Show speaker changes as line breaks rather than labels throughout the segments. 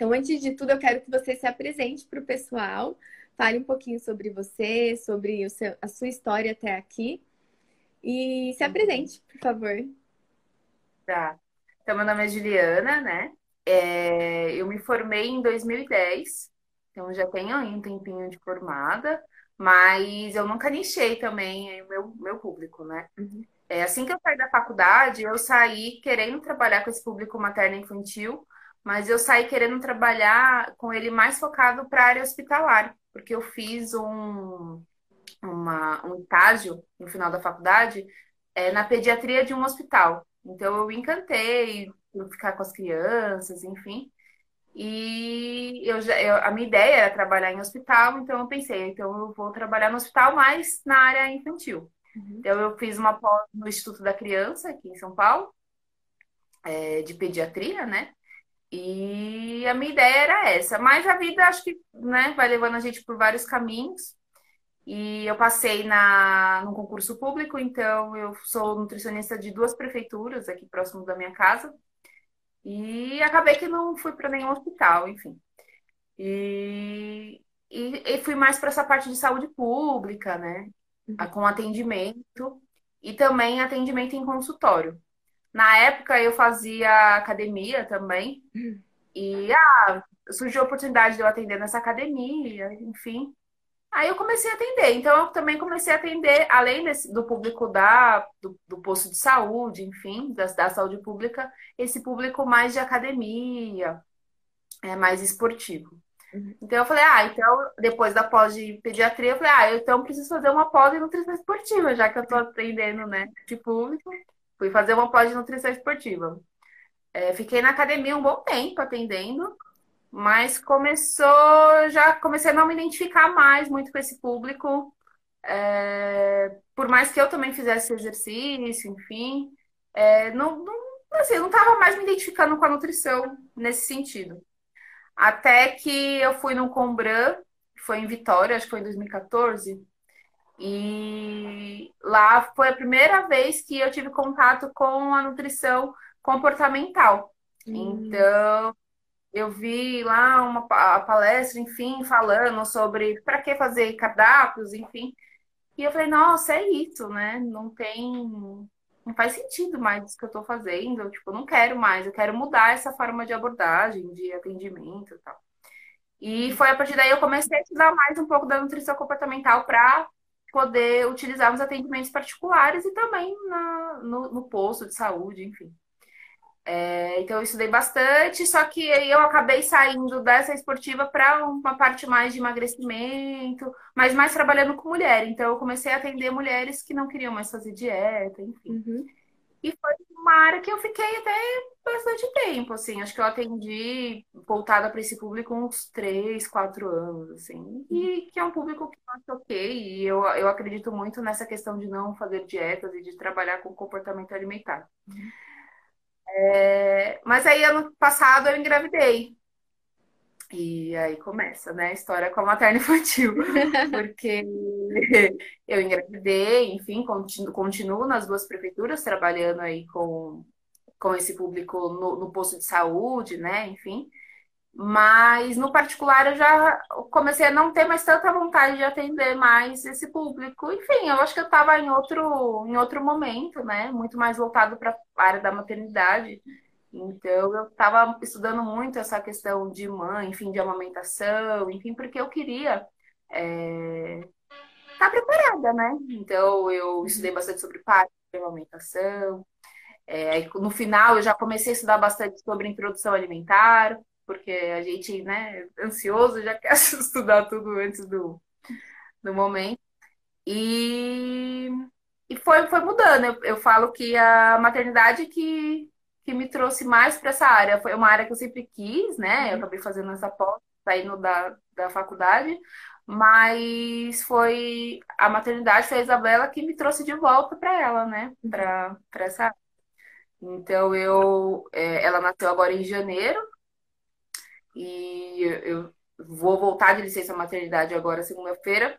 Então, antes de tudo, eu quero que você se apresente para o pessoal, fale um pouquinho sobre você, sobre seu, a sua história até aqui e se apresente, por favor.
Tá. Então, meu nome é Juliana, né? É, eu me formei em 2010, então já tenho aí um tempinho de formada, mas eu nunca nichei também o meu, meu público, né? Uhum. É, assim que eu saí da faculdade, eu saí querendo trabalhar com esse público materno infantil, mas eu saí querendo trabalhar com ele mais focado para a área hospitalar, porque eu fiz um, uma, um estágio no final da faculdade é, na pediatria de um hospital. Então eu encantei por ficar com as crianças, enfim. E eu já, eu, a minha ideia era trabalhar em hospital, então eu pensei, então eu vou trabalhar no hospital, mas na área infantil. Uhum. Então eu fiz uma pós no Instituto da Criança, aqui em São Paulo, é, de pediatria, né? E a minha ideia era essa, mas a vida acho que né, vai levando a gente por vários caminhos. E eu passei na, no concurso público, então eu sou nutricionista de duas prefeituras aqui próximo da minha casa. E acabei que não fui para nenhum hospital, enfim. E, e, e fui mais para essa parte de saúde pública, né? Uhum. Com atendimento e também atendimento em consultório. Na época eu fazia academia também. E ah, surgiu a oportunidade de eu atender nessa academia, enfim. Aí eu comecei a atender. Então, eu também comecei a atender, além desse, do público da, do, do, posto de saúde, enfim, da, da saúde pública, esse público mais de academia, é, mais esportivo. Uhum. Então, eu falei, ah, então, depois da pós de pediatria, eu falei, ah, então preciso fazer uma pós de nutrição esportiva, já que eu tô atendendo, né, de público. Fui fazer uma pós de nutrição esportiva. É, fiquei na academia um bom tempo atendendo. Mas começou, já comecei a não me identificar mais muito com esse público. É, por mais que eu também fizesse exercício, enfim, é, não, não, assim, não estava mais me identificando com a nutrição nesse sentido. Até que eu fui no Combran, foi em Vitória, acho que foi em 2014, e lá foi a primeira vez que eu tive contato com a nutrição comportamental. Hum. Então, eu vi lá uma a palestra, enfim, falando sobre para que fazer cardápios, enfim. E eu falei, nossa, é isso, né? Não tem. Não faz sentido mais isso que eu estou fazendo. Eu, tipo, não quero mais, eu quero mudar essa forma de abordagem, de atendimento e tal. E foi a partir daí eu comecei a estudar mais um pouco da nutrição comportamental para poder utilizar nos atendimentos particulares e também na, no, no posto de saúde, enfim. É, então eu estudei bastante, só que eu acabei saindo dessa esportiva para uma parte mais de emagrecimento, mas mais trabalhando com mulher. Então eu comecei a atender mulheres que não queriam mais fazer dieta, enfim. Uhum. E foi uma área que eu fiquei até bastante tempo, assim. Acho que eu atendi voltada para esse público uns três, quatro anos, assim. E que é um público que eu acho ok. E eu, eu acredito muito nessa questão de não fazer dietas e de trabalhar com comportamento alimentar. É, mas aí, ano passado, eu engravidei. E aí começa, né, a história com a materna infantil. Porque eu engravidei, enfim, continuo, continuo nas duas prefeituras, trabalhando aí com, com esse público no, no posto de saúde, né, enfim. Mas no particular eu já comecei a não ter mais tanta vontade de atender mais esse público. Enfim, eu acho que eu estava em outro, em outro momento, né? Muito mais voltado para a área da maternidade. Então eu estava estudando muito essa questão de mãe, enfim, de amamentação, enfim, porque eu queria é, tá preparada, né? Então eu estudei bastante sobre parto, amamentação. É, no final eu já comecei a estudar bastante sobre introdução alimentar porque a gente, né, ansioso, já quer estudar tudo antes do, do momento. E, e foi, foi mudando. Eu, eu falo que a maternidade que, que me trouxe mais para essa área foi uma área que eu sempre quis, né? Eu uhum. acabei fazendo essa pós, saindo da, da faculdade, mas foi a maternidade, foi a Isabela que me trouxe de volta para ela, né? Uhum. Para essa área. Então eu, é, ela nasceu agora em janeiro e eu vou voltar de licença maternidade agora segunda-feira.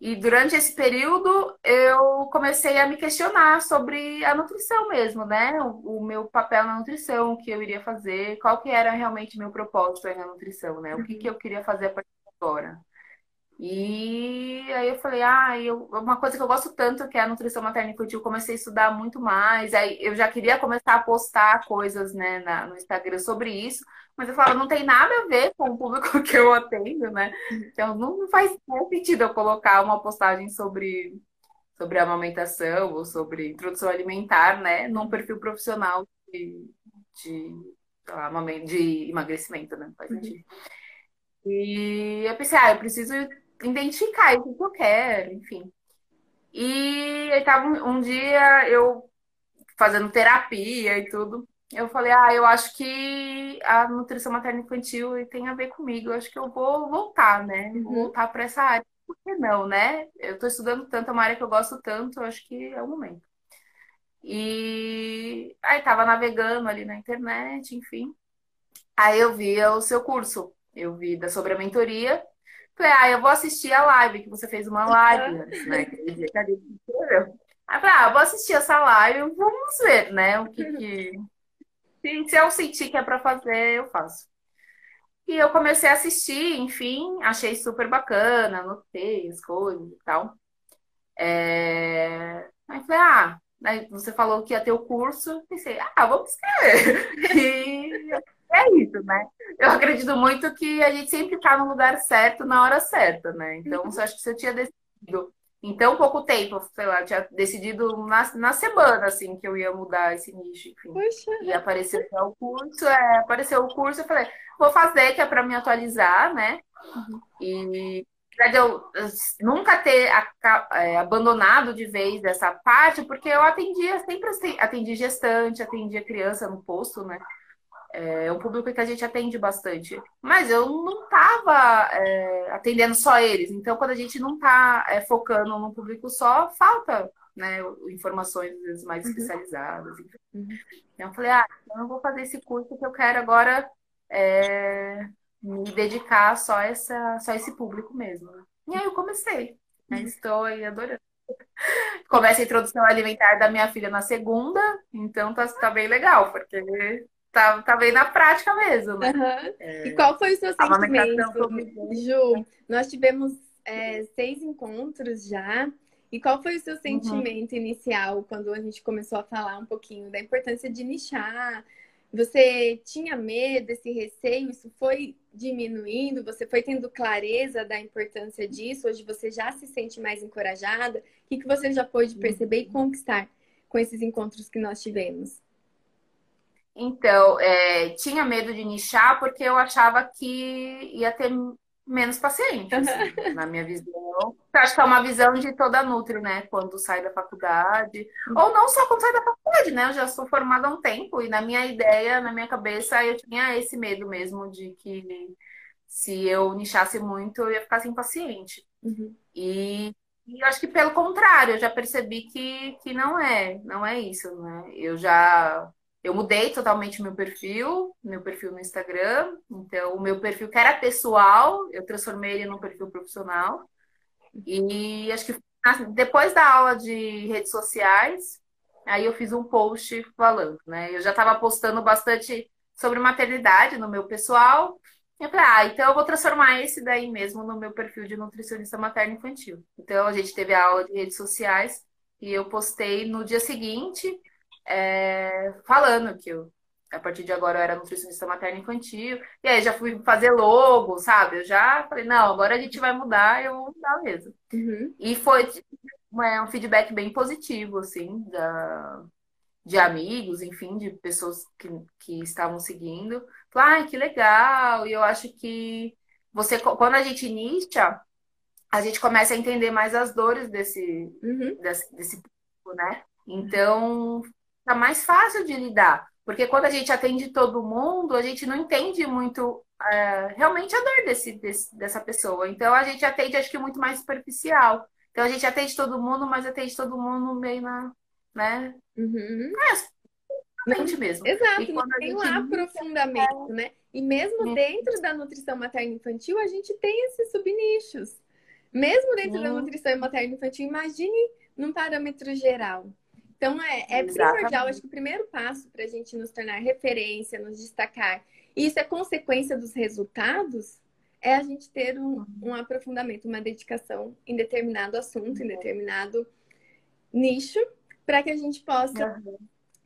E durante esse período eu comecei a me questionar sobre a nutrição mesmo, né? O, o meu papel na nutrição, o que eu iria fazer, qual que era realmente meu propósito na nutrição, né? O que, que eu queria fazer a partir de agora. E aí eu falei, ah, eu, uma coisa que eu gosto tanto que é a nutrição materna infantil, comecei a estudar muito mais. Aí eu já queria começar a postar coisas, né, na, no Instagram sobre isso, mas eu falo, não tem nada a ver com o público que eu atendo, né? Então não faz sentido eu colocar uma postagem sobre, sobre amamentação ou sobre introdução alimentar, né, num perfil profissional de, de, de emagrecimento, né? Faz uhum. sentido. E eu pensei, ah, eu preciso identificar o que eu quero, enfim. E aí tava um, um dia eu fazendo terapia e tudo. Eu falei, ah, eu acho que a nutrição materna infantil tem a ver comigo. Eu acho que eu vou voltar, né? Vou uhum. voltar para essa área. Por que não, né? Eu estou estudando tanto, é uma área que eu gosto tanto, eu acho que é o momento. E aí tava navegando ali na internet, enfim. Aí eu vi o seu curso. Eu vi da sobre a mentoria Falei, ah, eu vou assistir a live, que você fez uma live antes, né? Aí falei, ah, eu vou assistir essa live, vamos ver, né? O que que. Se, se eu sentir que é pra fazer, eu faço. E eu comecei a assistir, enfim, achei super bacana, anotei as coisas e tal. É... Aí falei, ah, aí você falou que ia ter o curso, pensei, ah, vamos escrever. E é isso, né? Eu acredito muito que a gente sempre está no lugar certo na hora certa, né? Então, uhum. acho que você tinha decidido em tão pouco tempo, sei lá, tinha decidido na, na semana, assim, que eu ia mudar esse nicho, enfim. Puxa. E apareceu o curso, é, apareceu o curso, eu falei, vou fazer, que é para me atualizar, né? Uhum. E eu nunca ter é, abandonado de vez essa parte, porque eu atendia, sempre atendi gestante, atendia criança no posto, né? É um público que a gente atende bastante. Mas eu não estava é, atendendo só eles. Então, quando a gente não está é, focando num público só, falta né, informações às vezes, mais uhum. especializadas. Uhum. Então, eu falei, ah, então eu vou fazer esse curso que eu quero agora é, me dedicar só, essa, só esse público mesmo. E aí eu comecei. Né? Uhum. Estou aí adorando. Começa a introdução alimentar da minha filha na segunda, então tá, tá bem legal, porque tá, tá bem na prática mesmo. Né?
Uhum. É, e qual foi o seu sentimento, Ju? Nós tivemos é, seis encontros já. E qual foi o seu uhum. sentimento uhum. inicial quando a gente começou a falar um pouquinho da importância de nichar? Você tinha medo, esse receio? Isso foi diminuindo? Você foi tendo clareza da importância disso? Hoje você já se sente mais encorajada? O que, que você já pôde perceber e conquistar com esses encontros que nós tivemos?
Então, é, tinha medo de nichar porque eu achava que ia ter menos pacientes, assim, na minha visão. Acho que é uma visão de toda Nutri, né? Quando sai da faculdade. Ou não só quando sai da faculdade, né? Eu já sou formada há um tempo e na minha ideia, na minha cabeça, eu tinha esse medo mesmo de que se eu nichasse muito, eu ia ficar sem paciente. Uhum. E, e eu acho que pelo contrário, eu já percebi que, que não é, não é isso, né? Eu já eu mudei totalmente meu perfil, meu perfil no Instagram. Então, o meu perfil que era pessoal, eu transformei ele num perfil profissional. E acho que depois da aula de redes sociais, aí eu fiz um post falando, né? Eu já estava postando bastante sobre maternidade no meu pessoal. Eu falei, ah, então eu vou transformar esse daí mesmo no meu perfil de nutricionista materno infantil. Então a gente teve a aula de redes sociais e eu postei no dia seguinte é, falando que eu, a partir de agora eu era nutricionista materno infantil. E aí já fui fazer logo, sabe? Eu já falei, não, agora a gente vai mudar, eu vou mudar mesmo. Uhum. E foi é, um feedback bem positivo, assim, da, de amigos, enfim, de pessoas que, que estavam seguindo. Falei, ah, que legal! E eu acho que você, quando a gente nicha, a gente começa a entender mais as dores desse, uhum. desse, desse né? Então, tá mais fácil de lidar. Porque quando a gente atende todo mundo, a gente não entende muito é, realmente a dor desse, desse, dessa pessoa. Então a gente atende, acho que, muito mais superficial. Então a gente atende todo mundo, mas atende todo mundo meio na. Né? Uhum. É, mesmo.
Exato, não tem um aprofundamento, né? E mesmo dentro da nutrição materna infantil, a gente tem esses subnichos. Mesmo dentro da nutrição materno-infantil, imagine num parâmetro geral. Então, é, é primordial, acho que o primeiro passo para a gente nos tornar referência, nos destacar, e isso é consequência dos resultados, é a gente ter um, um aprofundamento, uma dedicação em determinado assunto, em determinado nicho, para que a gente possa uhum.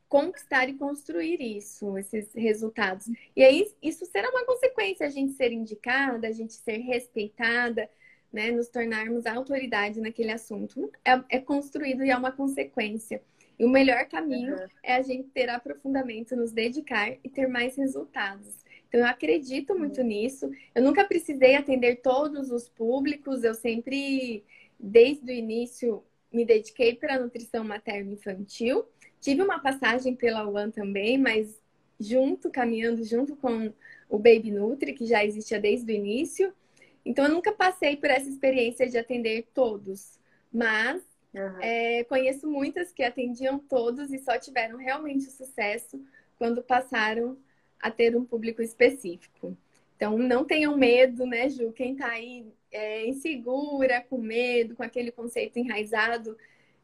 conquistar e construir isso, esses resultados. E aí, isso será uma consequência, a gente ser indicada, a gente ser respeitada, né, nos tornarmos autoridade naquele assunto. É, é construído e é uma consequência. E o melhor caminho uhum. é a gente ter aprofundamento, nos dedicar e ter mais resultados. Então, eu acredito muito uhum. nisso. Eu nunca precisei atender todos os públicos, eu sempre, desde o início, me dediquei para a nutrição materno-infantil. Tive uma passagem pela UAN também, mas junto, caminhando junto com o Baby Nutri, que já existia desde o início. Então, eu nunca passei por essa experiência de atender todos. Mas Uhum. É, conheço muitas que atendiam todos e só tiveram realmente sucesso quando passaram a ter um público específico. Então, não tenham medo, né, Ju? Quem está aí é, insegura, com medo, com aquele conceito enraizado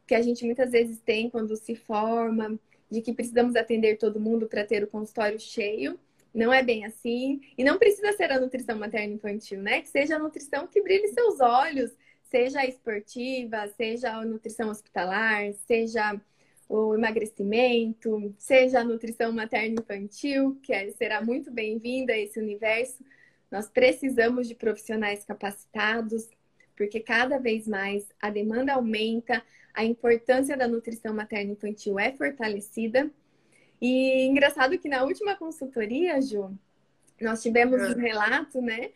que a gente muitas vezes tem quando se forma, de que precisamos atender todo mundo para ter o consultório cheio. Não é bem assim. E não precisa ser a nutrição materno-infantil, né? Que seja a nutrição que brilhe seus olhos, seja a esportiva, seja a nutrição hospitalar, seja o emagrecimento, seja a nutrição materno-infantil, que é, será muito bem-vinda a esse universo. Nós precisamos de profissionais capacitados, porque cada vez mais a demanda aumenta, a importância da nutrição materno-infantil é fortalecida. E engraçado que na última consultoria, Ju, nós tivemos um relato, né,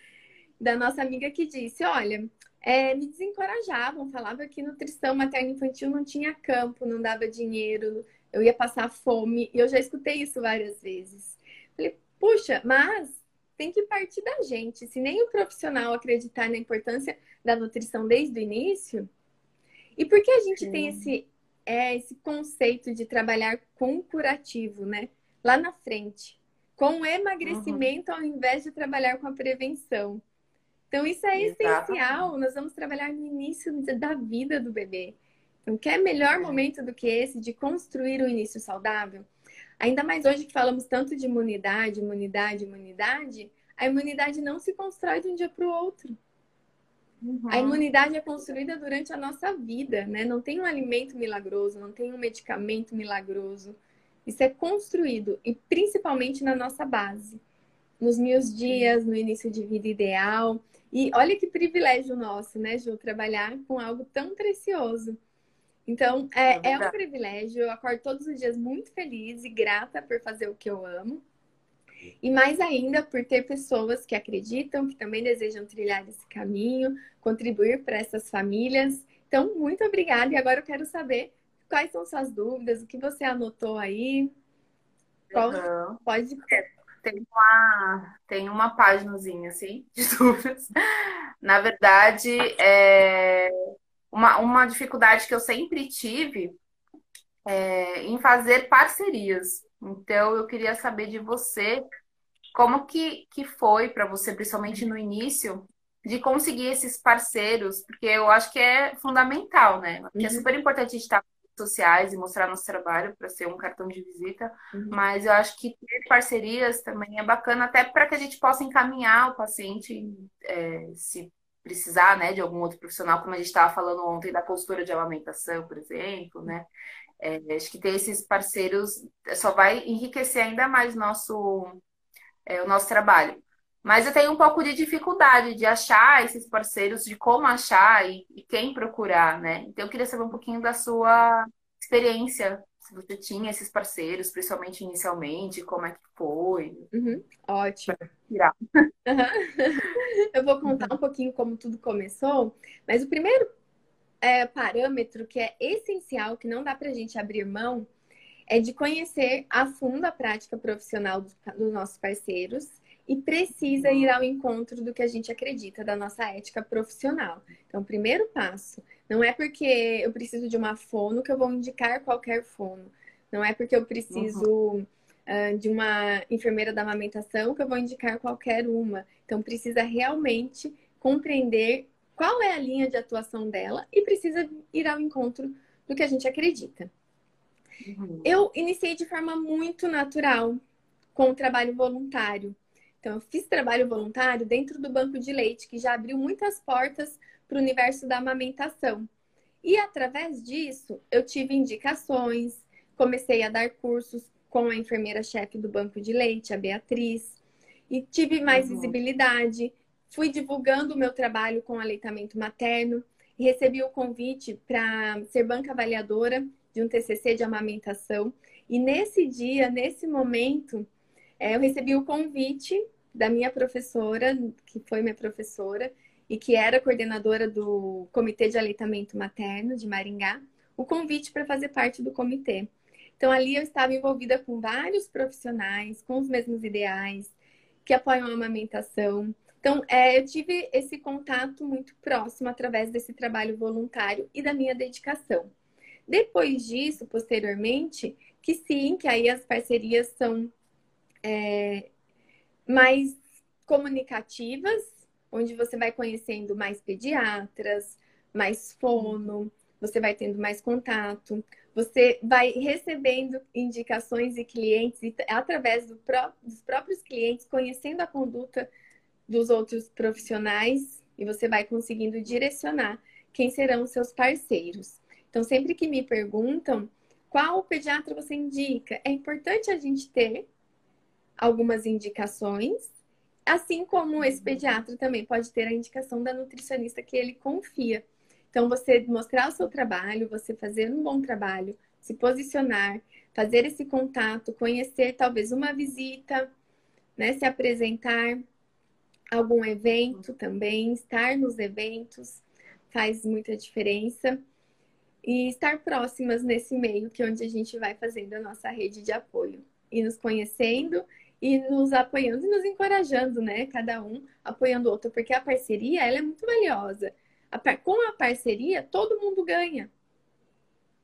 da nossa amiga que disse: Olha, é, me desencorajavam, falavam que nutrição materno-infantil não tinha campo, não dava dinheiro, eu ia passar fome. E eu já escutei isso várias vezes. Falei, puxa, mas tem que partir da gente. Se nem o profissional acreditar na importância da nutrição desde o início, e por que a gente Sim. tem esse, é, esse conceito de trabalhar com curativo, né? Lá na frente, com o emagrecimento uhum. ao invés de trabalhar com a prevenção. Então, isso é Exatamente. essencial. Nós vamos trabalhar no início da vida do bebê. Então, quer melhor é. momento do que esse de construir um início saudável? Ainda mais hoje que falamos tanto de imunidade, imunidade, imunidade, a imunidade não se constrói de um dia para o outro. Uhum. A imunidade é construída durante a nossa vida, né? Não tem um alimento milagroso, não tem um medicamento milagroso. Isso é construído e principalmente na nossa base, nos meus dias, no início de vida ideal, e olha que privilégio nosso, né, Ju, trabalhar com algo tão precioso. Então, é, é, é um privilégio. Eu acordo todos os dias muito feliz e grata por fazer o que eu amo. E mais ainda por ter pessoas que acreditam, que também desejam trilhar esse caminho, contribuir para essas famílias. Então, muito obrigada. E agora eu quero saber quais são suas dúvidas, o que você anotou aí. Qual... Uhum. Pode.
Tem uma, tem uma páginazinha, assim, de dúvidas. Na verdade, é uma, uma dificuldade que eu sempre tive é em fazer parcerias. Então, eu queria saber de você como que, que foi para você, principalmente no início, de conseguir esses parceiros, porque eu acho que é fundamental, né? Porque é uhum. é super importante a gente estar sociais e mostrar nosso trabalho para ser um cartão de visita, uhum. mas eu acho que ter parcerias também é bacana, até para que a gente possa encaminhar o paciente é, se precisar, né, de algum outro profissional, como a gente estava falando ontem da postura de amamentação, por exemplo, né? É, acho que ter esses parceiros só vai enriquecer ainda mais nosso, é, o nosso trabalho. Mas eu tenho um pouco de dificuldade de achar esses parceiros, de como achar e, e, quem procurar, né? Então eu queria saber um pouquinho da sua experiência, se você tinha esses parceiros, principalmente inicialmente, como é que foi.
Uhum, ótimo. eu vou contar um pouquinho como tudo começou, mas o primeiro é, parâmetro que é essencial, que não dá pra gente abrir mão, é de conhecer a fundo a prática profissional dos nossos parceiros e precisa ir ao encontro do que a gente acredita, da nossa ética profissional. Então, primeiro passo não é porque eu preciso de uma fono que eu vou indicar qualquer fono. Não é porque eu preciso uhum. uh, de uma enfermeira da amamentação que eu vou indicar qualquer uma. Então, precisa realmente compreender qual é a linha de atuação dela e precisa ir ao encontro do que a gente acredita. Uhum. Eu iniciei de forma muito natural com o trabalho voluntário. Então, eu fiz trabalho voluntário dentro do banco de leite, que já abriu muitas portas para o universo da amamentação. E através disso, eu tive indicações, comecei a dar cursos com a enfermeira-chefe do banco de leite, a Beatriz, e tive mais uhum. visibilidade. Fui divulgando o meu trabalho com aleitamento materno e recebi o convite para ser banca avaliadora de um TCC de amamentação. E nesse dia, nesse momento, é, eu recebi o convite da minha professora, que foi minha professora, e que era coordenadora do Comitê de Aleitamento Materno de Maringá, o convite para fazer parte do comitê. Então, ali eu estava envolvida com vários profissionais, com os mesmos ideais, que apoiam a amamentação. Então, é, eu tive esse contato muito próximo através desse trabalho voluntário e da minha dedicação. Depois disso, posteriormente, que sim, que aí as parcerias são é, mais comunicativas, onde você vai conhecendo mais pediatras, mais fono, você vai tendo mais contato, você vai recebendo indicações e clientes, e através do pró dos próprios clientes, conhecendo a conduta dos outros profissionais, e você vai conseguindo direcionar quem serão seus parceiros. Então, sempre que me perguntam qual pediatra você indica, é importante a gente ter algumas indicações Assim como esse pediatra também pode ter a indicação da nutricionista que ele confia. Então, você mostrar o seu trabalho, você fazer um bom trabalho, se posicionar, fazer esse contato, conhecer talvez uma visita, né, se apresentar algum evento também, estar nos eventos faz muita diferença. E estar próximas nesse meio que é onde a gente vai fazendo a nossa rede de apoio e nos conhecendo e nos apoiando e nos encorajando, né? Cada um apoiando o outro, porque a parceria ela é muito valiosa. A. Com a parceria, todo mundo ganha.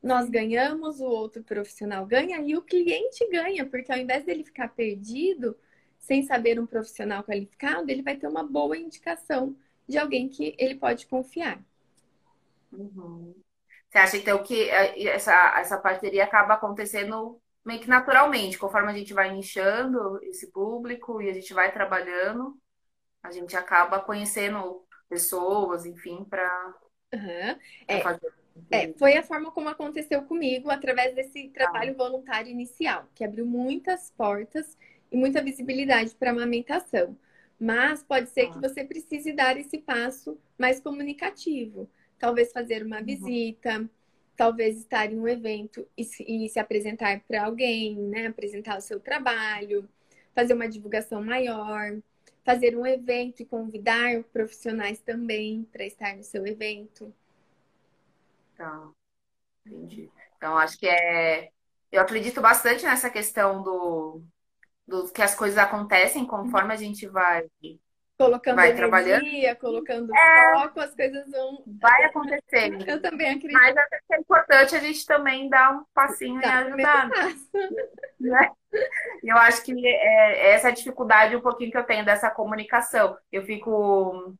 Nós ganhamos, o outro profissional ganha e o cliente ganha, porque ao invés dele ficar perdido, sem saber um profissional qualificado, ele vai ter uma boa indicação de alguém que ele pode confiar.
Uhum. Você acha então que eh, essa, essa parceria acaba acontecendo meio que naturalmente, conforme a gente vai inchando esse público e a gente vai trabalhando, a gente acaba conhecendo pessoas, enfim, para
uhum. é, fazer. É, foi a forma como aconteceu comigo, através desse trabalho ah. voluntário inicial, que abriu muitas portas e muita visibilidade para a amamentação. Mas pode ser ah. que você precise dar esse passo mais comunicativo. Talvez fazer uma uhum. visita, talvez estar em um evento e se, e se apresentar para alguém, né? Apresentar o seu trabalho, fazer uma divulgação maior, fazer um evento e convidar profissionais também para estar no seu evento.
Tá, entendi. Então, acho que é. Eu acredito bastante nessa questão do, do que as coisas acontecem conforme a gente vai
colocando vai energia, trabalhando. colocando é, foco, as coisas vão.
Vai acontecer.
Eu também acredito.
Mas é importante a gente também dar um passinho tá, e ajudar. Né? Eu acho que é, essa dificuldade um pouquinho que eu tenho dessa comunicação. Eu fico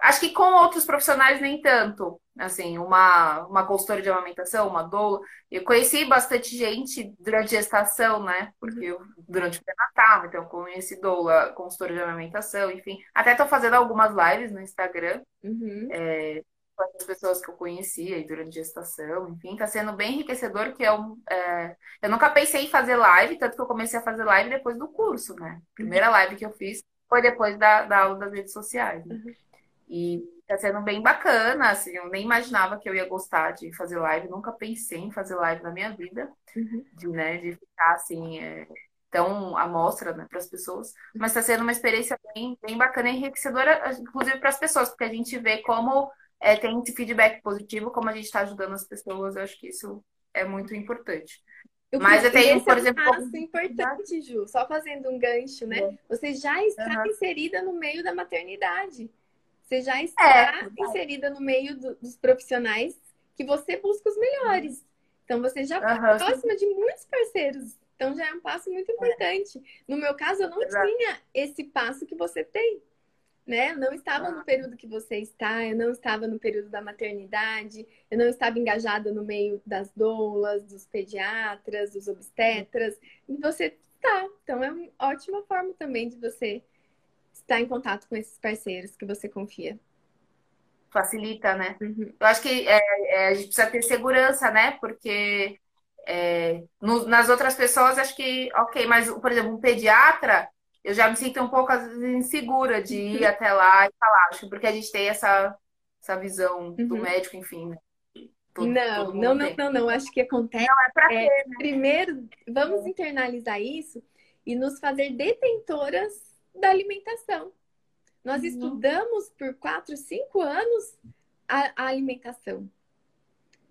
Acho que com outros profissionais nem tanto. Assim, uma, uma consultora de amamentação, uma doula. Eu conheci bastante gente durante a gestação, né? Porque eu, durante o pré-natal, então eu conheci doula, consultora de amamentação, enfim. Até tô fazendo algumas lives no Instagram. Uhum. É, com as pessoas que eu conhecia durante a gestação, enfim, tá sendo bem enriquecedor, que é um. É... Eu nunca pensei em fazer live, tanto que eu comecei a fazer live depois do curso, né? A primeira live que eu fiz foi depois da, da aula das redes sociais. Né? Uhum. E tá sendo bem bacana, assim, eu nem imaginava que eu ia gostar de fazer live, nunca pensei em fazer live na minha vida, uhum. de, né, de ficar assim, é, tão à mostra né, para as pessoas, mas está sendo uma experiência bem, bem bacana e enriquecedora, inclusive para as pessoas, porque a gente vê como é, tem esse feedback positivo, como a gente está ajudando as pessoas, eu acho que isso é muito importante.
Eu Mas eu tenho, por é um exemplo. Passo importante, Ju, só fazendo um gancho, né? É. Você já está uhum. inserida no meio da maternidade. Você já está é, inserida no meio do, dos profissionais que você busca os melhores. Então você já está uhum. próxima de muitos parceiros. Então já é um passo muito importante. No meu caso, eu não Exato. tinha esse passo que você tem. né? Eu não estava no período que você está, eu não estava no período da maternidade, eu não estava engajada no meio das doulas, dos pediatras, dos obstetras, e você está. Então é uma ótima forma também de você estar em contato com esses parceiros que você confia.
Facilita, né? Uhum. Eu acho que é, é, a gente precisa ter segurança, né? Porque é, no, nas outras pessoas, acho que, ok, mas, por exemplo, um pediatra, eu já me sinto um pouco insegura de ir até lá e falar, acho, porque a gente tem essa, essa visão uhum. do médico, enfim. Né?
Todo, não, todo não, não, não, não, acho que acontece. Não, é pra é, ter, né? Primeiro, vamos internalizar isso e nos fazer detentoras da alimentação. Nós uhum. estudamos por quatro, cinco anos a, a alimentação.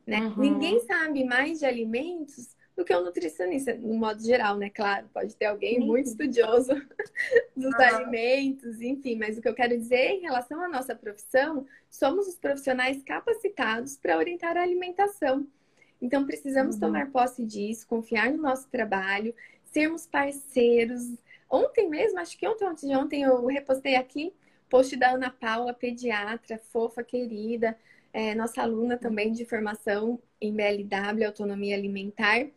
Né? Uhum. Ninguém sabe mais de alimentos do que o nutricionista, no modo geral, né? Claro, pode ter alguém muito estudioso dos alimentos, enfim, mas o que eu quero dizer em relação à nossa profissão, somos os profissionais capacitados para orientar a alimentação. Então, precisamos uhum. tomar posse disso, confiar no nosso trabalho, sermos parceiros. Ontem mesmo, acho que ontem, ontem de ontem, eu repostei aqui post da Ana Paula, pediatra, fofa, querida, é, nossa aluna também de formação em BLW, Autonomia Alimentar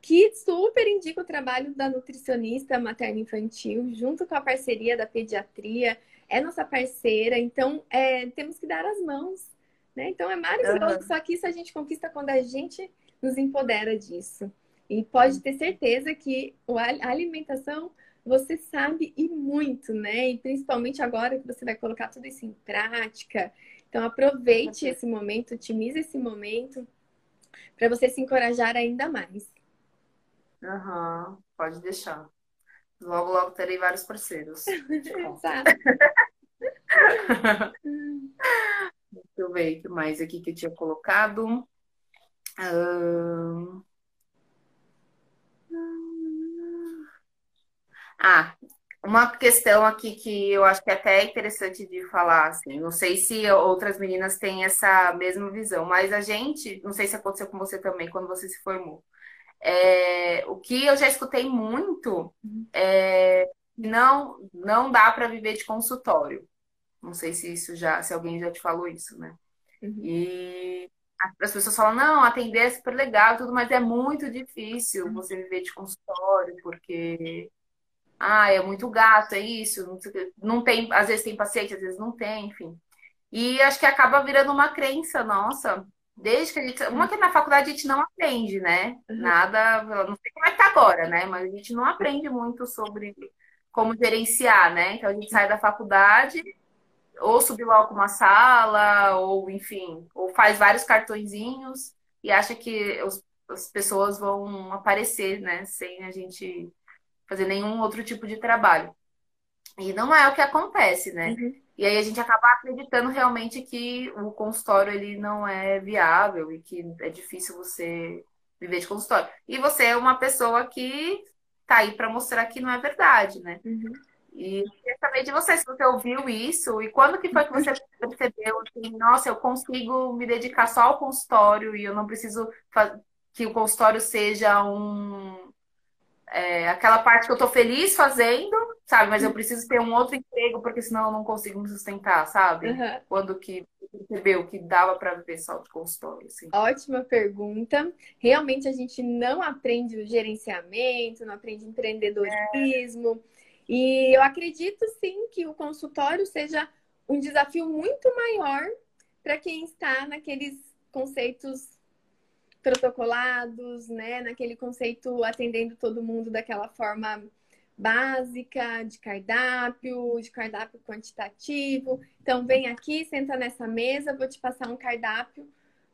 que super indica o trabalho da nutricionista materno-infantil, junto com a parceria da pediatria, é nossa parceira, então é, temos que dar as mãos, né? Então é maravilhoso, uhum. só que isso a gente conquista quando a gente nos empodera disso. E pode ter certeza que a alimentação você sabe e muito, né? E principalmente agora que você vai colocar tudo isso em prática. Então aproveite esse momento, otimize esse momento para você se encorajar ainda mais.
Aham, pode deixar. Logo, logo terei vários parceiros.
Exato.
Deixa eu ver o que mais aqui que eu tinha colocado. Ah, uma questão aqui que eu acho que é até interessante de falar, assim, não sei se outras meninas têm essa mesma visão, mas a gente, não sei se aconteceu com você também quando você se formou, é, o que eu já escutei muito é não não dá para viver de consultório. Não sei se isso já, se alguém já te falou isso, né? Uhum. E as pessoas falam, não, atender é super legal, tudo, mas é muito difícil uhum. você viver de consultório, porque ah, é muito gasto, é isso, não, tem, às vezes tem paciente, às vezes não tem, enfim. E acho que acaba virando uma crença nossa Desde que a gente. Uma que na faculdade a gente não aprende, né? Uhum. Nada. Não sei como é que tá agora, né? Mas a gente não aprende muito sobre como gerenciar, né? Então a gente sai da faculdade, ou subir logo uma sala, ou enfim, ou faz vários cartõezinhos e acha que os, as pessoas vão aparecer, né? Sem a gente fazer nenhum outro tipo de trabalho. E não é o que acontece, né? Uhum. E aí a gente acaba acreditando realmente que o consultório ele não é viável e que é difícil você viver de consultório. E você é uma pessoa que tá aí para mostrar que não é verdade, né? Uhum. E queria saber de você se você ouviu isso e quando que foi que você percebeu que, nossa, eu consigo me dedicar só ao consultório e eu não preciso que o consultório seja um é, aquela parte que eu tô feliz fazendo, sabe? Mas eu preciso ter um outro emprego, porque senão eu não consigo me sustentar, sabe? Uhum. Quando que percebeu que dava para viver só de consultório, assim.
Ótima pergunta. Realmente a gente não aprende o gerenciamento, não aprende empreendedorismo. É. E eu acredito sim que o consultório seja um desafio muito maior para quem está naqueles conceitos protocolados, né? Naquele conceito atendendo todo mundo daquela forma básica de cardápio, de cardápio quantitativo. Então vem aqui, senta nessa mesa, vou te passar um cardápio.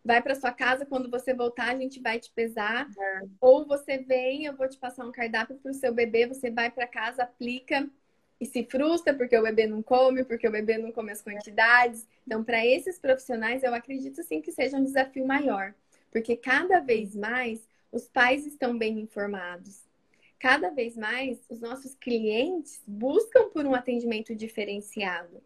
Vai para sua casa, quando você voltar, a gente vai te pesar. É. Ou você vem, eu vou te passar um cardápio para o seu bebê, você vai para casa, aplica e se frustra porque o bebê não come, porque o bebê não come as quantidades. Então, para esses profissionais, eu acredito sim que seja um desafio maior. Porque cada vez mais os pais estão bem informados. Cada vez mais os nossos clientes buscam por um atendimento diferenciado.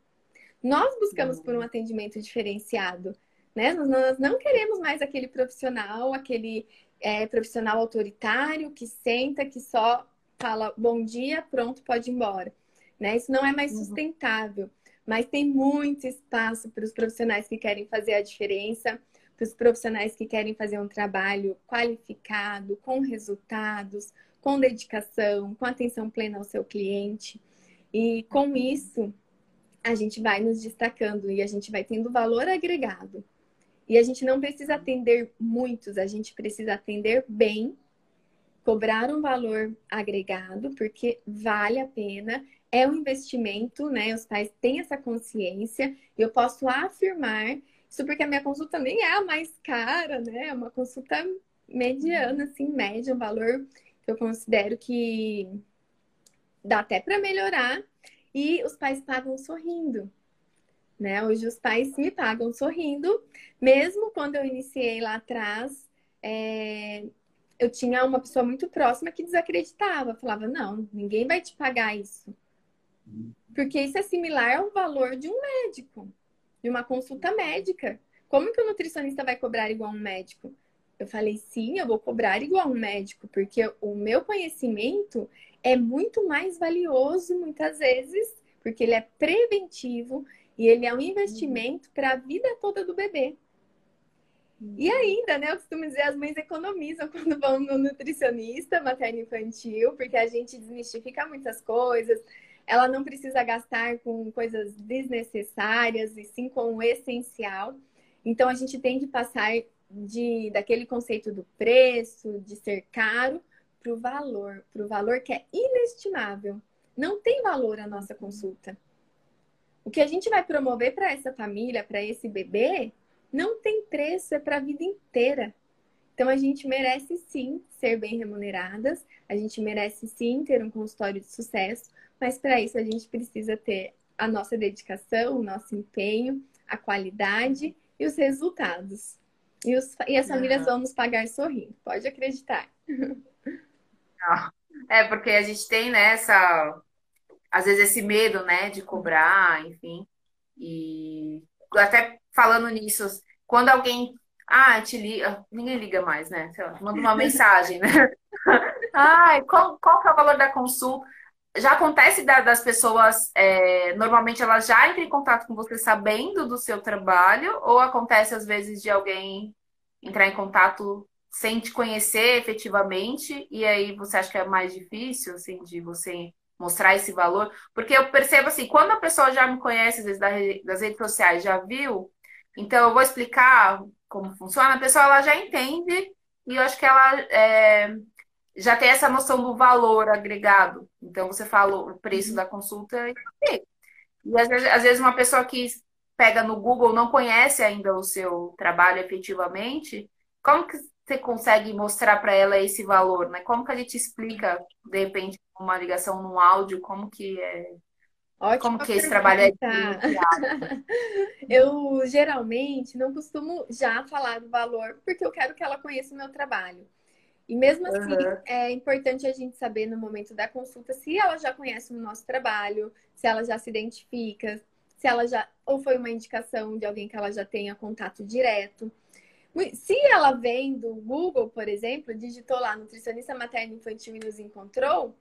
Nós buscamos por um atendimento diferenciado. Né? Nós não queremos mais aquele profissional, aquele é, profissional autoritário que senta, que só fala bom dia, pronto, pode ir embora. Né? Isso não é mais uhum. sustentável. mas tem muito espaço para os profissionais que querem fazer a diferença, para os profissionais que querem fazer um trabalho qualificado, com resultados, com dedicação, com atenção plena ao seu cliente. E com isso, a gente vai nos destacando e a gente vai tendo valor agregado. E a gente não precisa atender muitos, a gente precisa atender bem, cobrar um valor agregado, porque vale a pena, é um investimento, né? Os pais têm essa consciência, e eu posso afirmar isso porque a minha consulta nem é a mais cara, né? É uma consulta mediana, assim, média, um valor que eu considero que dá até para melhorar. E os pais pagam sorrindo né? Hoje os pais me pagam sorrindo, mesmo quando eu iniciei lá atrás, é... eu tinha uma pessoa muito próxima que desacreditava, falava, não, ninguém vai te pagar isso. Porque isso é similar ao valor de um médico, de uma consulta médica. Como que o nutricionista vai cobrar igual um médico? Eu falei, sim, eu vou cobrar igual um médico, porque o meu conhecimento é muito mais valioso, muitas vezes, porque ele é preventivo, e ele é um investimento para a vida toda do bebê. E ainda, né, eu costumo dizer, as mães economizam quando vão no nutricionista materno-infantil, porque a gente desmistifica muitas coisas. Ela não precisa gastar com coisas desnecessárias, e sim com o essencial. Então, a gente tem que passar de, daquele conceito do preço, de ser caro, para o valor, para o valor que é inestimável. Não tem valor a nossa consulta. O que a gente vai promover para essa família, para esse bebê, não tem preço, é para a vida inteira. Então a gente merece sim ser bem remuneradas, a gente merece sim ter um consultório de sucesso, mas para isso a gente precisa ter a nossa dedicação, o nosso empenho, a qualidade e os resultados. E, os, e as famílias vão nos pagar sorrindo, pode acreditar.
É, porque a gente tem né, essa, às vezes esse medo, né, de cobrar, enfim. E até falando nisso, quando alguém, ah, te liga, ninguém liga mais, né? Lá, manda uma mensagem, né? Ai, qual, qual que é o valor da consulta? Já acontece da, das pessoas, é, normalmente elas já entram em contato com você sabendo do seu trabalho, ou acontece às vezes de alguém entrar em contato sem te conhecer efetivamente, e aí você acha que é mais difícil, assim, de você mostrar esse valor, porque eu percebo assim, quando a pessoa já me conhece, às vezes das redes sociais, já viu, então eu vou explicar como funciona, a pessoa ela já entende e eu acho que ela é, já tem essa noção do valor agregado. Então você fala o preço da consulta e, e às, vezes, às vezes uma pessoa que pega no Google não conhece ainda o seu trabalho efetivamente, como que você consegue mostrar para ela esse valor, né? Como que a gente explica, de repente, uma ligação no áudio, como que é Ótimo Como que esse trabalho é
Eu geralmente não costumo já falar do valor, porque eu quero que ela conheça o meu trabalho. E mesmo assim, uhum. é importante a gente saber no momento da consulta se ela já conhece o nosso trabalho, se ela já se identifica, se ela já ou foi uma indicação de alguém que ela já tenha contato direto. Se ela vem do Google, por exemplo, digitou lá nutricionista materno infantil e nos encontrou,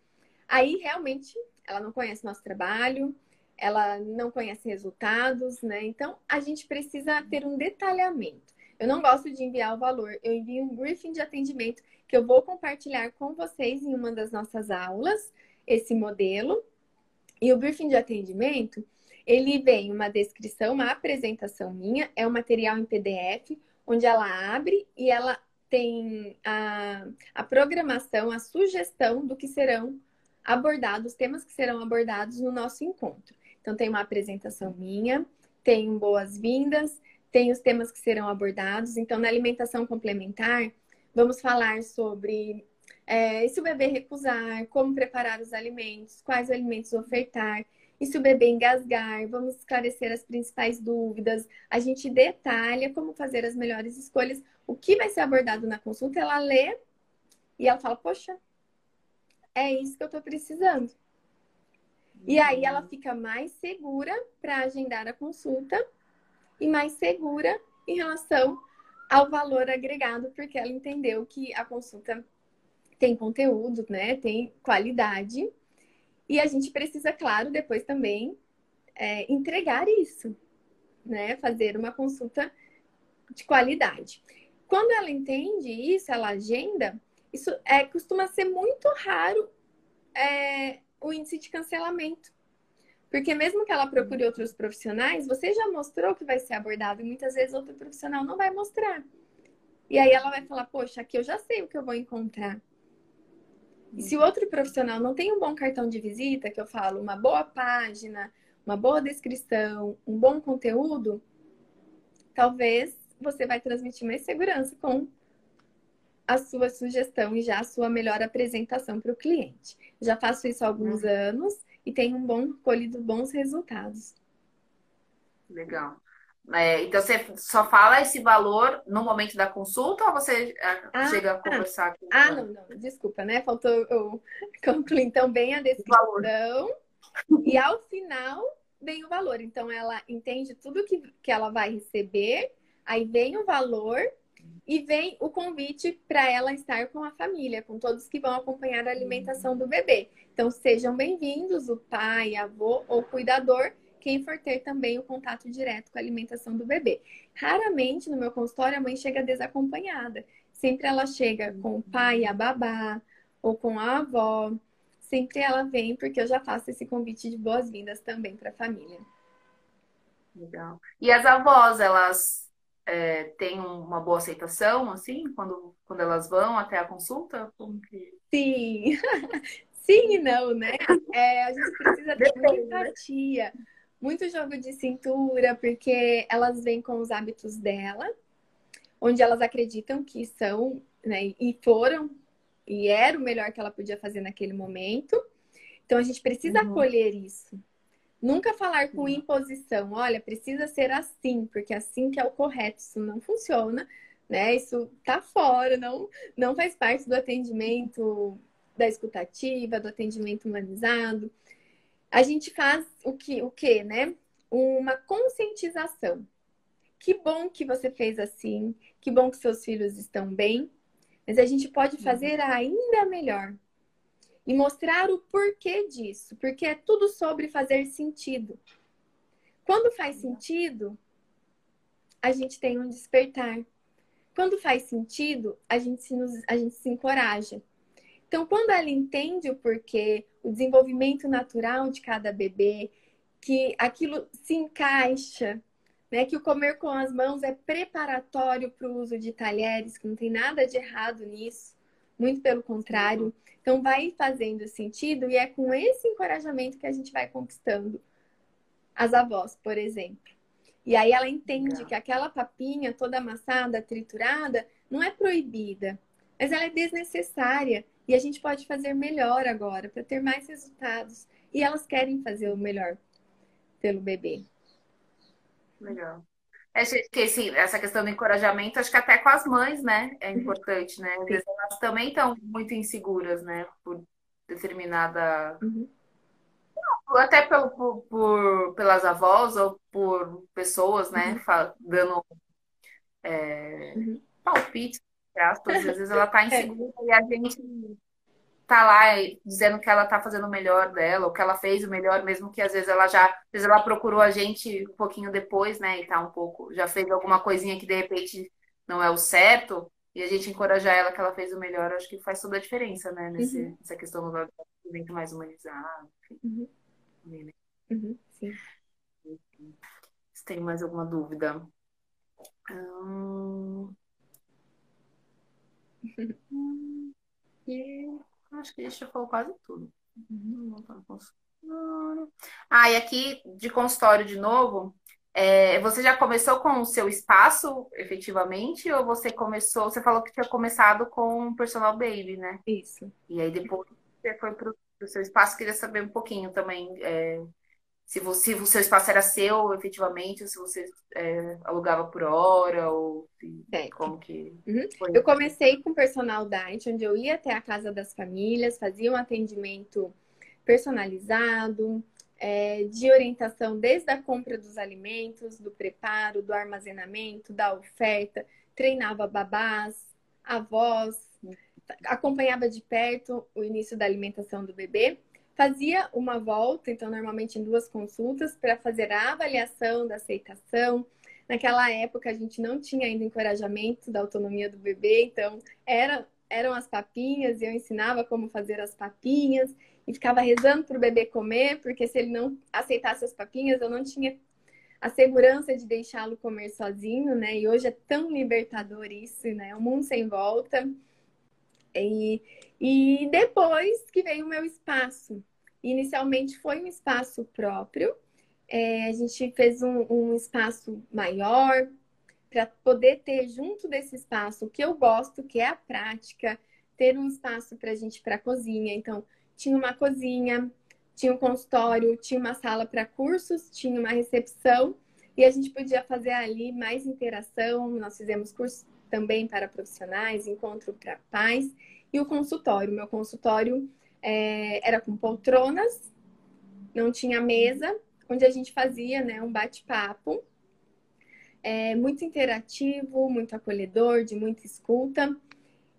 aí realmente ela não conhece nosso trabalho, ela não conhece resultados, né? Então a gente precisa ter um detalhamento. Eu não gosto de enviar o valor, eu envio um briefing de atendimento que eu vou compartilhar com vocês em uma das nossas aulas, esse modelo. E o briefing de atendimento, ele vem uma descrição, uma apresentação minha, é um material em PDF onde ela abre e ela tem a, a programação, a sugestão do que serão abordados, temas que serão abordados no nosso encontro. Então, tem uma apresentação minha, tem boas-vindas, tem os temas que serão abordados. Então, na alimentação complementar, vamos falar sobre é, se o bebê recusar, como preparar os alimentos, quais alimentos ofertar. E se o bebê engasgar, vamos esclarecer as principais dúvidas. A gente detalha como fazer as melhores escolhas. O que vai ser abordado na consulta, ela lê e ela fala: Poxa, é isso que eu estou precisando. E aí ela fica mais segura para agendar a consulta e mais segura em relação ao valor agregado, porque ela entendeu que a consulta tem conteúdo, né? Tem qualidade e a gente precisa, claro, depois também é, entregar isso, né? Fazer uma consulta de qualidade. Quando ela entende isso, ela agenda, isso é, costuma ser muito raro é, o índice de cancelamento. Porque mesmo que ela procure outros profissionais, você já mostrou que vai ser abordado e muitas vezes outro profissional não vai mostrar. E aí ela vai falar, poxa, aqui eu já sei o que eu vou encontrar. E se o outro profissional não tem um bom cartão de visita, que eu falo, uma boa página, uma boa descrição, um bom conteúdo, talvez você vai transmitir mais segurança com a sua sugestão e já a sua melhor apresentação para o cliente. Já faço isso há alguns uhum. anos e tenho um bom colhido bons resultados.
Legal. É, então você só fala esse valor no momento da consulta ou você é, ah, chega a conversar com
Ah, não, não, desculpa, né? Faltou eu concluir então bem a descrição. E ao final vem o valor. Então ela entende tudo que, que ela vai receber, aí vem o valor e vem o convite para ela estar com a família, com todos que vão acompanhar a alimentação do bebê. Então sejam bem-vindos, o pai, avô ou cuidador quem for ter também o contato direto com a alimentação do bebê. Raramente no meu consultório a mãe chega desacompanhada. Sempre ela chega com o pai, a babá ou com a avó. Sempre ela vem porque eu já faço esse convite de boas-vindas também para a família.
Legal. E as avós, elas é, têm uma boa aceitação, assim, quando, quando elas vão até a consulta?
Que... Sim. Sim e não, né? É, a gente precisa ter muita empatia muito jogo de cintura, porque elas vêm com os hábitos dela, onde elas acreditam que são, né, e foram, e era o melhor que ela podia fazer naquele momento. Então a gente precisa uhum. acolher isso. Nunca falar com imposição, olha, precisa ser assim, porque assim que é o correto, isso não funciona, né? Isso tá fora, não, não faz parte do atendimento da escutativa, do atendimento humanizado a gente faz o que, o que, né? Uma conscientização. Que bom que você fez assim, que bom que seus filhos estão bem, mas a gente pode uhum. fazer ainda melhor e mostrar o porquê disso, porque é tudo sobre fazer sentido. Quando faz sentido, a gente tem um despertar. Quando faz sentido, a gente se, nos, a gente se encoraja. Então, quando ela entende o porquê, o desenvolvimento natural de cada bebê, que aquilo se encaixa, né? Que o comer com as mãos é preparatório para o uso de talheres, que não tem nada de errado nisso, muito pelo contrário. Então, vai fazendo sentido e é com esse encorajamento que a gente vai conquistando as avós, por exemplo. E aí ela entende Legal. que aquela papinha toda amassada, triturada, não é proibida, mas ela é desnecessária e a gente pode fazer melhor agora para ter mais resultados. E elas querem fazer o melhor pelo bebê.
Legal. É, que, assim, essa questão do encorajamento, acho que até com as mães, né? É uhum. importante, né? Às vezes elas também estão muito inseguras, né? Por determinada. Uhum. Até pelo, por, por, pelas avós ou por pessoas, né? Uhum. Dando é, uhum. palpites aspas, às vezes ela tá é. insegura é. e a gente tá lá dizendo que ela tá fazendo o melhor dela, ou que ela fez o melhor, mesmo que às vezes ela já, às vezes ela procurou a gente um pouquinho depois, né, e tá um pouco, já fez alguma coisinha que de repente não é o certo, e a gente encorajar ela que ela fez o melhor, acho que faz toda a diferença, né, nesse, uhum. nessa questão do evento mais humanizado. Uhum. Né? Uhum. Sim. Se tem mais alguma dúvida? Hum... e acho que a gente já falou quase tudo. Ah, e aqui de consultório de novo, é, você já começou com o seu espaço, efetivamente, ou você começou, você falou que tinha começado com o personal baby, né?
Isso.
E aí depois você foi para o seu espaço, queria saber um pouquinho também é, se, você, se o seu espaço era seu, efetivamente, ou se você é, alugava por hora, ou como que
uhum. Eu comecei com personal diet, onde eu ia até a casa das famílias, fazia um atendimento personalizado, é, de orientação desde a compra dos alimentos, do preparo, do armazenamento, da oferta, treinava babás, avós, acompanhava de perto o início da alimentação do bebê fazia uma volta, então normalmente em duas consultas, para fazer a avaliação da aceitação. Naquela época a gente não tinha ainda encorajamento da autonomia do bebê, então era, eram as papinhas e eu ensinava como fazer as papinhas e ficava rezando para o bebê comer, porque se ele não aceitasse as papinhas, eu não tinha a segurança de deixá-lo comer sozinho, né? E hoje é tão libertador isso, né? O mundo sem volta. E, e depois que veio o meu espaço. Inicialmente foi um espaço próprio. É, a gente fez um, um espaço maior para poder ter junto desse espaço o que eu gosto, que é a prática, ter um espaço para a gente para cozinha. Então, tinha uma cozinha, tinha um consultório, tinha uma sala para cursos, tinha uma recepção e a gente podia fazer ali mais interação. Nós fizemos curso também para profissionais, encontro para pais e o consultório. Meu consultório é, era com poltronas, não tinha mesa, onde a gente fazia né, um bate-papo. É, muito interativo, muito acolhedor, de muita escuta.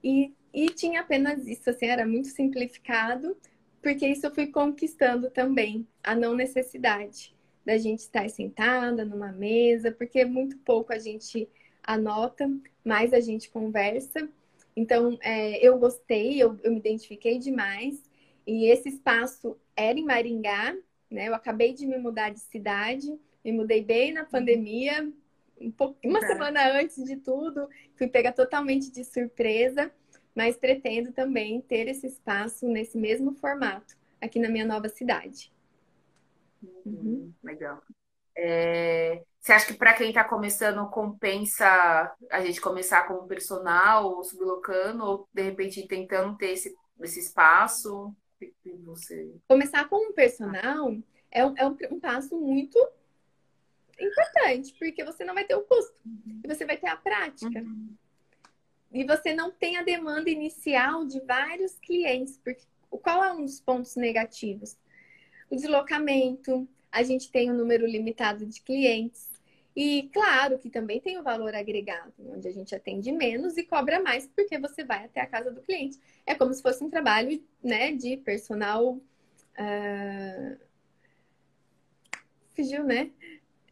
E, e tinha apenas isso, assim, era muito simplificado, porque isso eu fui conquistando também, a não necessidade da gente estar sentada numa mesa, porque muito pouco a gente anota, mais a gente conversa. Então, é, eu gostei, eu, eu me identifiquei demais. E esse espaço era em Maringá, né? Eu acabei de me mudar de cidade, me mudei bem na pandemia, um pouco, uma semana antes de tudo, fui pegar totalmente de surpresa, mas pretendo também ter esse espaço nesse mesmo formato aqui na minha nova cidade.
Uhum. Legal. É, você acha que para quem está começando compensa a gente começar como personal ou sublocando ou de repente tentando ter esse, esse espaço?
Você... Começar como personal é um, é um passo muito importante, porque você não vai ter o custo uhum. e você vai ter a prática. Uhum. E você não tem a demanda inicial de vários clientes, porque qual é um dos pontos negativos? O deslocamento, a gente tem um número limitado de clientes. E claro que também tem o valor agregado, onde a gente atende menos e cobra mais porque você vai até a casa do cliente. É como se fosse um trabalho né, de personal. Uh... Fugiu, né?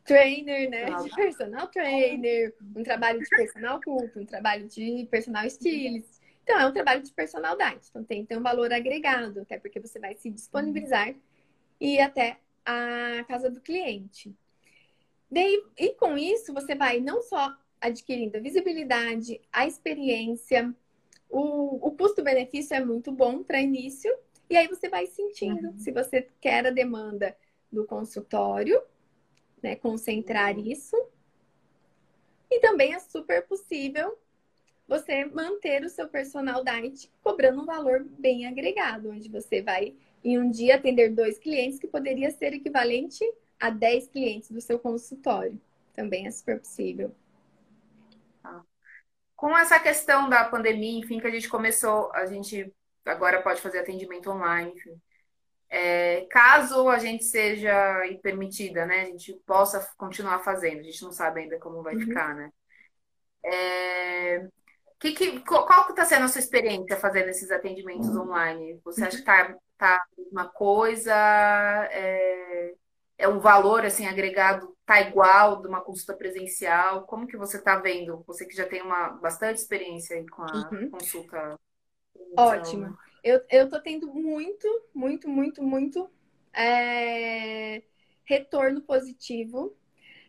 Trainer, né? De personal trainer, um trabalho de personal culto, um trabalho de personal stylist. Então, é um trabalho de personalidade. Então, tem que ter um valor agregado, até porque você vai se disponibilizar e ir até a casa do cliente. Daí, e com isso, você vai não só adquirindo a visibilidade, a experiência, o, o custo-benefício é muito bom para início, e aí você vai sentindo uhum. se você quer a demanda do consultório, né, concentrar uhum. isso. E também é super possível você manter o seu personal diet cobrando um valor bem agregado, onde você vai em um dia atender dois clientes, que poderia ser equivalente a 10 clientes do seu consultório. Também é super possível.
Tá. Com essa questão da pandemia, enfim, que a gente começou, a gente agora pode fazer atendimento online, enfim. É, caso a gente seja permitida, né, a gente possa continuar fazendo, a gente não sabe ainda como vai uhum. ficar, né? É, que, que, qual está sendo a sua experiência fazendo esses atendimentos uhum. online? Você acha que está tá uma coisa? É, é um valor assim agregado tá igual de uma consulta presencial? Como que você está vendo? Você que já tem uma bastante experiência aí com a uhum. consulta.
Ótimo. Eu, eu tô tendo muito, muito, muito, muito é, retorno positivo,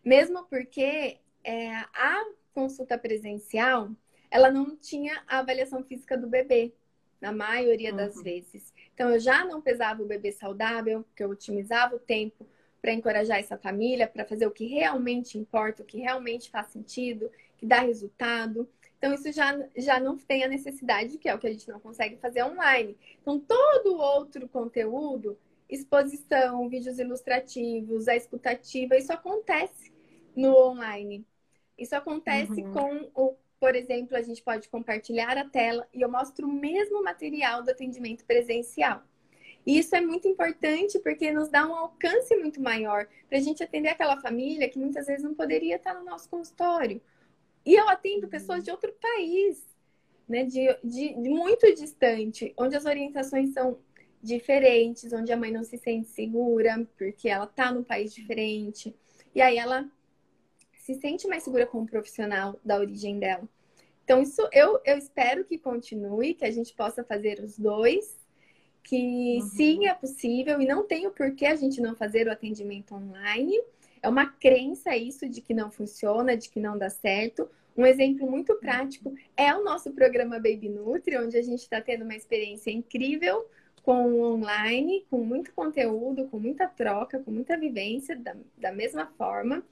mesmo porque é, a consulta presencial ela não tinha a avaliação física do bebê, na maioria das uhum. vezes. Então, eu já não pesava o bebê saudável, porque eu otimizava o tempo para encorajar essa família, para fazer o que realmente importa, o que realmente faz sentido, que dá resultado. Então, isso já, já não tem a necessidade, que é o que a gente não consegue fazer online. Então, todo outro conteúdo, exposição, vídeos ilustrativos, a escutativa, isso acontece no online. Isso acontece uhum. com o por exemplo, a gente pode compartilhar a tela e eu mostro o mesmo material do atendimento presencial. E isso é muito importante porque nos dá um alcance muito maior para a gente atender aquela família que muitas vezes não poderia estar no nosso consultório. E eu atendo pessoas de outro país, né, de, de, de muito distante, onde as orientações são diferentes, onde a mãe não se sente segura, porque ela está num país diferente. E aí ela se sente mais segura com o profissional da origem dela. Então, isso eu, eu espero que continue, que a gente possa fazer os dois, que uhum. sim é possível e não tem o porquê a gente não fazer o atendimento online. É uma crença isso de que não funciona, de que não dá certo. Um exemplo muito prático é o nosso programa Baby Nutri, onde a gente está tendo uma experiência incrível com o online, com muito conteúdo, com muita troca, com muita vivência, da, da mesma forma.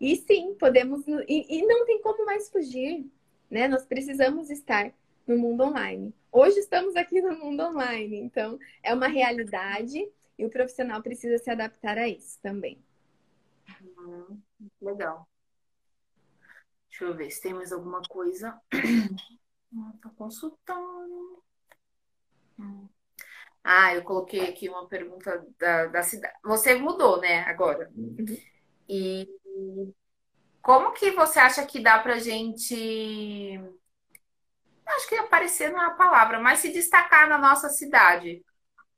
E sim, podemos. E, e não tem como mais fugir, né? Nós precisamos estar no mundo online. Hoje estamos aqui no mundo online, então é uma realidade e o profissional precisa se adaptar a isso também.
Uhum, legal. Deixa eu ver se tem mais alguma coisa. Estou consultando. Ah, eu coloquei aqui uma pergunta da, da cidade. Você mudou, né, agora? Uhum. E como que você acha que dá pra gente. Acho que aparecer não é a palavra, mas se destacar na nossa cidade.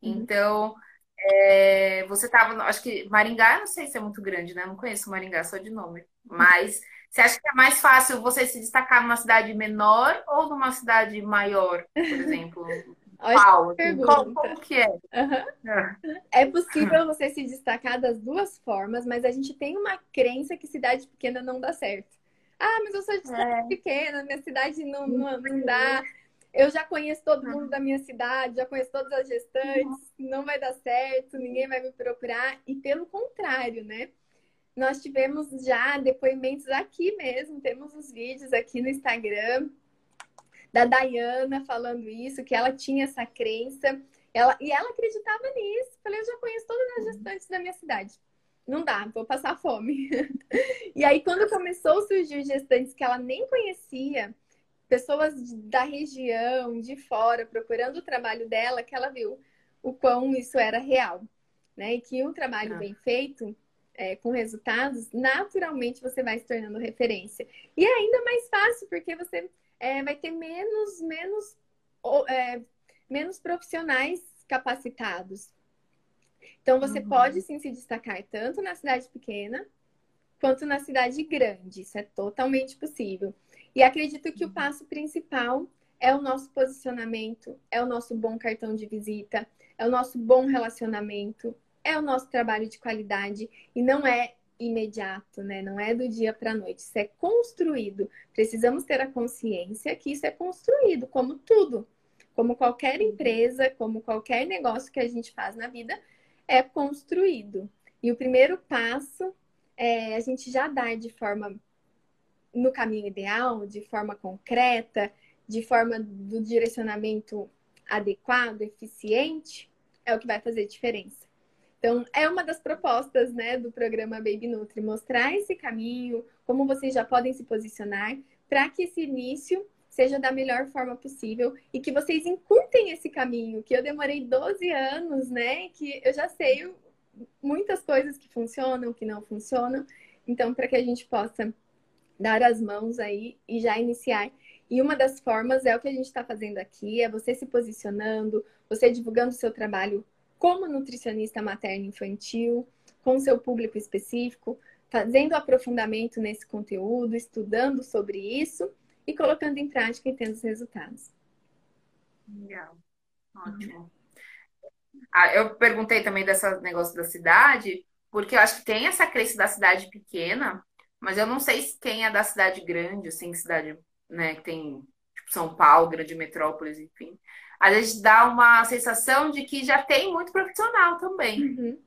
Uhum. Então, é, você estava. Acho que Maringá, não sei se é muito grande, né? Não conheço Maringá só de nome. Mas você acha que é mais fácil você se destacar numa cidade menor ou numa cidade maior, por exemplo? Qual? Como, como, que é?
Uhum. É possível você se destacar das duas formas, mas a gente tem uma crença que cidade pequena não dá certo. Ah, mas eu sou de cidade é. pequena, minha cidade não, não, não dá. Eu já conheço todo mundo da minha cidade, já conheço todas as gestantes, não vai dar certo, ninguém vai me procurar. E pelo contrário, né? Nós tivemos já depoimentos aqui mesmo, temos os vídeos aqui no Instagram da Dayana falando isso, que ela tinha essa crença. Ela, e ela acreditava nisso. Falei, eu já conheço todas as gestantes da minha cidade. Não dá, vou passar fome. e aí, quando começou a surgir gestantes que ela nem conhecia, pessoas da região, de fora, procurando o trabalho dela, que ela viu o quão isso era real. Né? E que um trabalho ah. bem feito, é, com resultados, naturalmente você vai se tornando referência. E é ainda mais fácil, porque você é, vai ter menos, menos, é, menos profissionais capacitados. Então, você uhum. pode sim se destacar tanto na cidade pequena quanto na cidade grande. Isso é totalmente possível. E acredito que o uhum. passo principal é o nosso posicionamento, é o nosso bom cartão de visita, é o nosso bom relacionamento, é o nosso trabalho de qualidade e não é imediato, né? Não é do dia para a noite. Isso é construído. Precisamos ter a consciência que isso é construído, como tudo. Como qualquer uhum. empresa, como qualquer negócio que a gente faz na vida, é construído. E o primeiro passo é a gente já dar de forma no caminho ideal, de forma concreta, de forma do direcionamento adequado, eficiente, é o que vai fazer diferença. Então, é uma das propostas né, do programa Baby Nutri, mostrar esse caminho, como vocês já podem se posicionar, para que esse início seja da melhor forma possível e que vocês encurtem esse caminho, que eu demorei 12 anos, né? Que eu já sei muitas coisas que funcionam, que não funcionam. Então, para que a gente possa dar as mãos aí e já iniciar. E uma das formas é o que a gente está fazendo aqui, é você se posicionando, você divulgando o seu trabalho como nutricionista materno-infantil, com seu público específico, fazendo aprofundamento nesse conteúdo, estudando sobre isso e colocando em prática e tendo os resultados.
Legal, ótimo. Ah, eu perguntei também desse negócio da cidade, porque eu acho que tem essa crença da cidade pequena, mas eu não sei se quem é da cidade grande, assim, cidade, né, que tem tipo São Paulo, grande metrópolis, enfim às vezes dá uma sensação de que já tem muito profissional também. Uhum.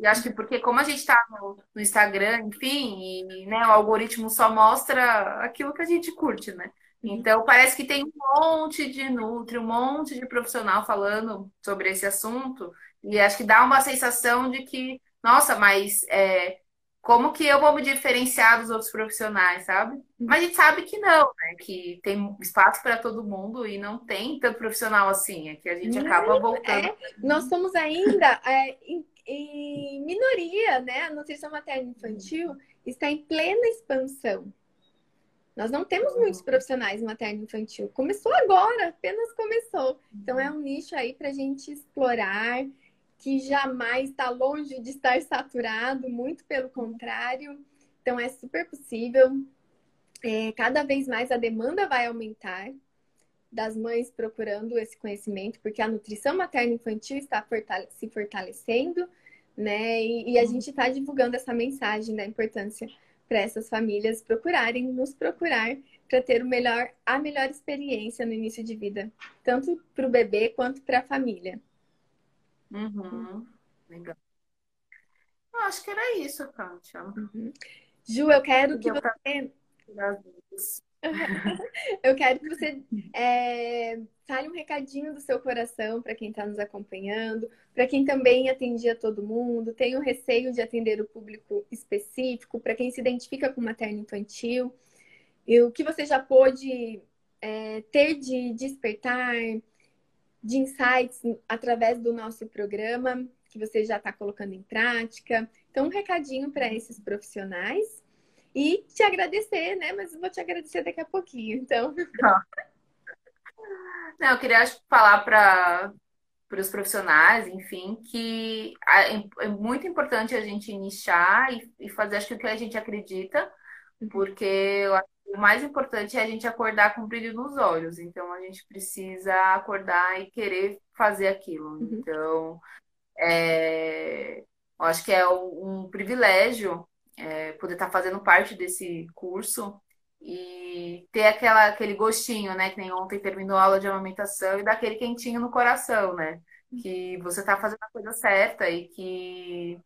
E acho que porque como a gente está no, no, Instagram, enfim, e né, o algoritmo só mostra aquilo que a gente curte, né? Uhum. Então parece que tem um monte de nutri, um monte de profissional falando sobre esse assunto, e acho que dá uma sensação de que, nossa, mas é, como que eu vou me diferenciar dos outros profissionais, sabe? Uhum. Mas a gente sabe que não, né? Que tem espaço para todo mundo e não tem tanto profissional assim, é que a gente acaba voltando. É,
nós somos ainda é, em, em, minoria, né? A nutrição materna infantil está em plena expansão. Nós não temos muitos profissionais materno-infantil. Começou agora, apenas começou. Então é um nicho aí para a gente explorar, que jamais está longe de estar saturado, muito pelo contrário. Então é super possível. É, cada vez mais a demanda vai aumentar das mães procurando esse conhecimento, porque a nutrição materno-infantil está fortale se fortalecendo, né? E, e a uhum. gente está divulgando essa mensagem da importância para essas famílias procurarem nos procurar para ter o melhor, a melhor experiência no início de vida, tanto para o bebê quanto para a família.
Uhum. Legal. Eu acho que era isso, Kátia.
Uhum. Ju, eu quero que você. eu quero que você é, fale um recadinho do seu coração para quem está nos acompanhando, para quem também atendia todo mundo, tem o receio de atender o público específico, para quem se identifica com materno infantil, e o que você já pôde é, ter de despertar, de insights através do nosso programa, que você já está colocando em prática. Então, um recadinho para esses profissionais. E te agradecer, né? Mas eu vou te agradecer daqui a pouquinho, então. Tá.
Não, eu queria falar para para os profissionais, enfim, que é muito importante a gente nichar e, e fazer acho que o que a gente acredita, uhum. porque o mais importante é a gente acordar com brilho nos olhos. Então a gente precisa acordar e querer fazer aquilo. Uhum. Então, é, eu acho que é um privilégio é, poder estar fazendo parte desse curso e ter aquela, aquele gostinho, né? Que nem ontem terminou a aula de amamentação e daquele quentinho no coração, né? Que você está fazendo a coisa certa e que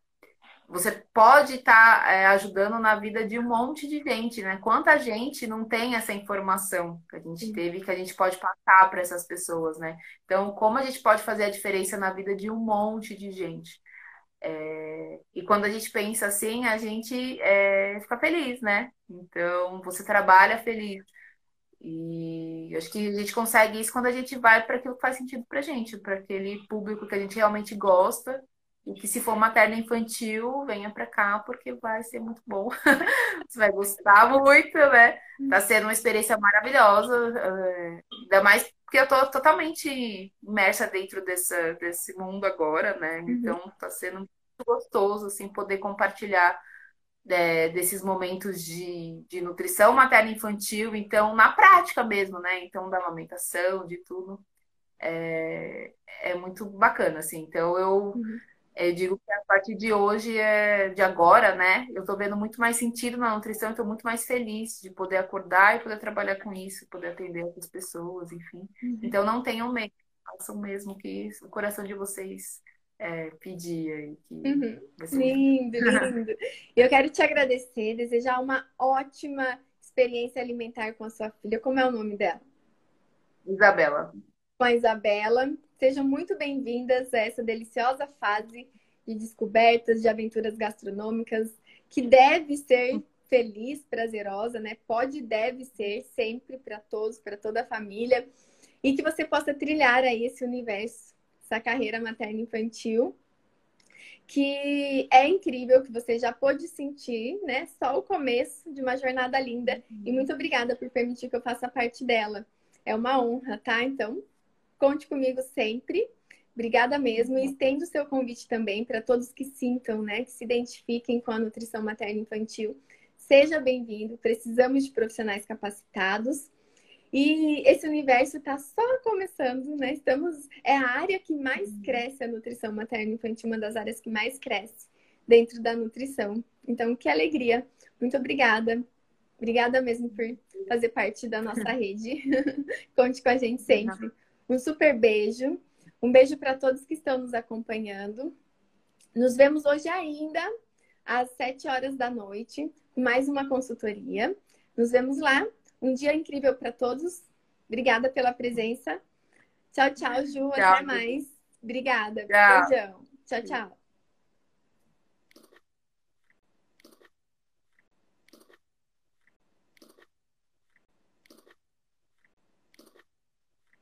você pode estar tá, é, ajudando na vida de um monte de gente, né? Quanta gente não tem essa informação que a gente teve que a gente pode passar para essas pessoas, né? Então, como a gente pode fazer a diferença na vida de um monte de gente? É, e quando a gente pensa assim, a gente é, fica feliz, né? Então, você trabalha feliz. E acho que a gente consegue isso quando a gente vai para aquilo que faz sentido para gente, para aquele público que a gente realmente gosta. E que se for materno infantil, venha para cá, porque vai ser muito bom. Você vai gostar muito, né? Tá sendo uma experiência maravilhosa. Eh, ainda mais porque eu tô totalmente imersa dentro dessa, desse mundo agora, né? Uhum. Então tá sendo muito gostoso, assim, poder compartilhar é, desses momentos de, de nutrição materna infantil, então, na prática mesmo, né? Então, da amamentação, de tudo. É, é muito bacana, assim. Então, eu, uhum. Eu digo que a partir de hoje, é, de agora, né? Eu tô vendo muito mais sentido na nutrição, estou muito mais feliz de poder acordar e poder trabalhar com isso, poder atender outras pessoas, enfim. Uhum. Então, não tenham medo, façam mesmo que o coração de vocês é, pedia. Que
uhum. Lindo, lindo. Eu quero te agradecer, desejar uma ótima experiência alimentar com a sua filha. Como é o nome dela?
Isabela.
Com a Isabela. Sejam muito bem-vindas a essa deliciosa fase de descobertas, de aventuras gastronômicas, que deve ser feliz, prazerosa, né? Pode e deve ser sempre para todos, para toda a família. E que você possa trilhar aí esse universo essa carreira materno-infantil, que é incrível, que você já pôde sentir, né? Só o começo de uma jornada linda. E muito obrigada por permitir que eu faça parte dela. É uma honra, tá? Então, conte comigo sempre. Obrigada mesmo. E estendo o seu convite também para todos que sintam, né? Que se identifiquem com a nutrição materno-infantil. Seja bem-vindo. Precisamos de profissionais capacitados. E esse universo está só começando, né? Estamos é a área que mais uhum. cresce a nutrição materna infantil, uma das áreas que mais cresce dentro da nutrição. Então, que alegria! Muito obrigada. Obrigada mesmo por fazer parte da nossa rede. Conte com a gente sempre. Um super beijo. Um beijo para todos que estão nos acompanhando. Nos vemos hoje ainda às 7 horas da noite com mais uma consultoria. Nos vemos lá. Um dia incrível para todos. Obrigada pela presença. Tchau, tchau, Ju. Tchau. Até mais. Obrigada. Tchau. Beijão. Tchau, tchau.